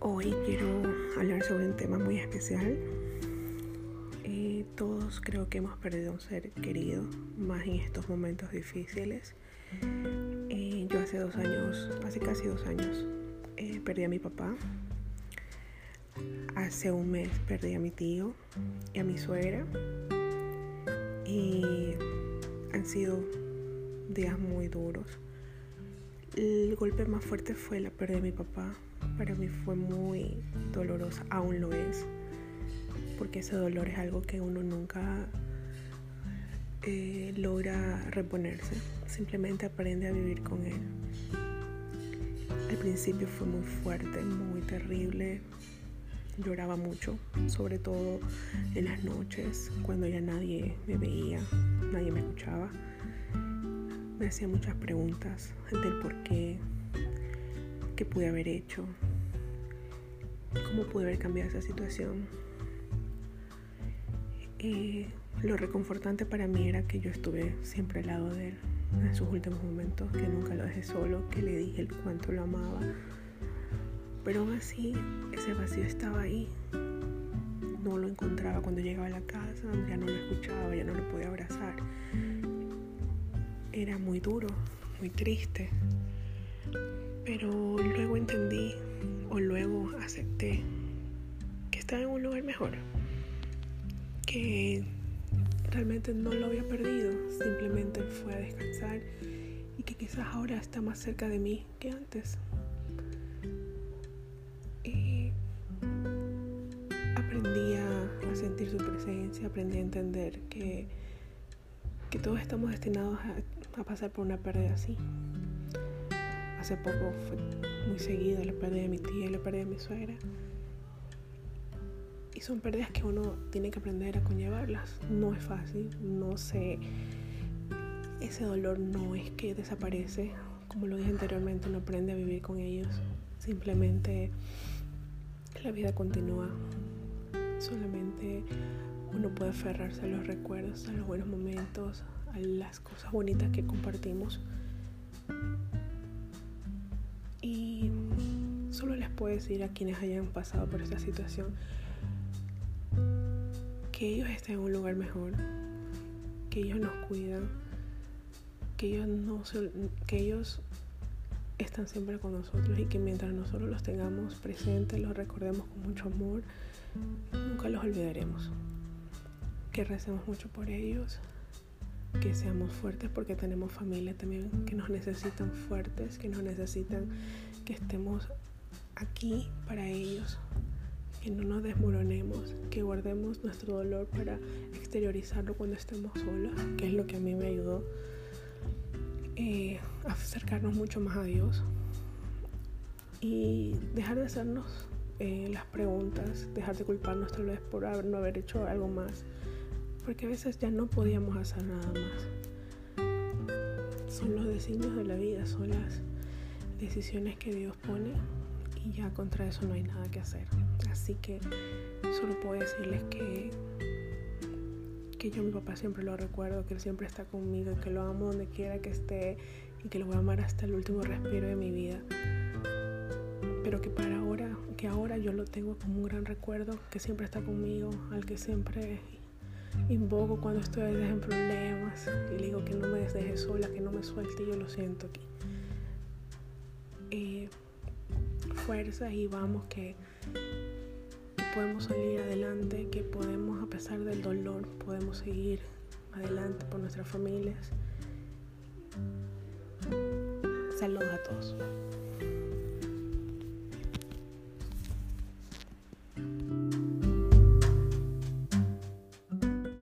Hoy quiero hablar sobre un tema muy especial. Eh, todos creo que hemos perdido un ser querido, más en estos momentos difíciles. Eh, yo hace dos años, hace casi dos años, eh, perdí a mi papá. Hace un mes perdí a mi tío y a mi suegra. Y han sido días muy duros. El golpe más fuerte fue la pérdida de mi papá. Para mí fue muy dolorosa, aún lo es, porque ese dolor es algo que uno nunca eh, logra reponerse, simplemente aprende a vivir con él. Al principio fue muy fuerte, muy terrible, lloraba mucho, sobre todo en las noches, cuando ya nadie me veía, nadie me escuchaba me hacía muchas preguntas del por qué, qué pude haber hecho, cómo pude haber cambiado esa situación. Y lo reconfortante para mí era que yo estuve siempre al lado de él en sus últimos momentos, que nunca lo dejé solo, que le dije el cuánto lo amaba. Pero aún así, ese vacío estaba ahí. No lo encontraba cuando llegaba a la casa, ya no lo escuchaba, ya no lo podía abrazar era muy duro, muy triste. Pero luego entendí o luego acepté que estaba en un lugar mejor, que realmente no lo había perdido, simplemente fue a descansar y que quizás ahora está más cerca de mí que antes. Y aprendí a, sentir su presencia, aprendí a entender que, que todos estamos destinados a a pasar por una pérdida así. Hace poco fue muy seguida la pérdida de mi tía y la pérdida de mi suegra. Y son pérdidas que uno tiene que aprender a conllevarlas. No es fácil, no sé. Ese dolor no es que desaparece. Como lo dije anteriormente, uno aprende a vivir con ellos. Simplemente la vida continúa. Solamente uno puede aferrarse a los recuerdos, a los buenos momentos, a las cosas bonitas que compartimos. Y solo les puedo decir a quienes hayan pasado por esta situación que ellos estén en un lugar mejor, que ellos nos cuidan, que ellos no que ellos están siempre con nosotros y que mientras nosotros los tengamos presentes, los recordemos con mucho amor, nunca los olvidaremos. Que recemos mucho por ellos que seamos fuertes porque tenemos familia también que nos necesitan fuertes, que nos necesitan que estemos aquí para ellos, que no nos desmoronemos, que guardemos nuestro dolor para exteriorizarlo cuando estemos solos, que es lo que a mí me ayudó eh, a acercarnos mucho más a Dios y dejar de hacernos eh, las preguntas, dejar de culparnos tal vez por no haber hecho algo más porque a veces ya no podíamos hacer nada más. Son los designios de la vida, son las decisiones que Dios pone y ya contra eso no hay nada que hacer. Así que solo puedo decirles que que yo mi papá siempre lo recuerdo, que él siempre está conmigo, que lo amo donde quiera que esté y que lo voy a amar hasta el último respiro de mi vida. Pero que para ahora, que ahora yo lo tengo como un gran recuerdo, que siempre está conmigo, al que siempre invoco cuando estoy en problemas y le digo que no me deje sola, que no me suelte yo lo siento aquí. Eh, fuerza y vamos que, que podemos salir adelante, que podemos a pesar del dolor, podemos seguir adelante por nuestras familias. Saludos a todos.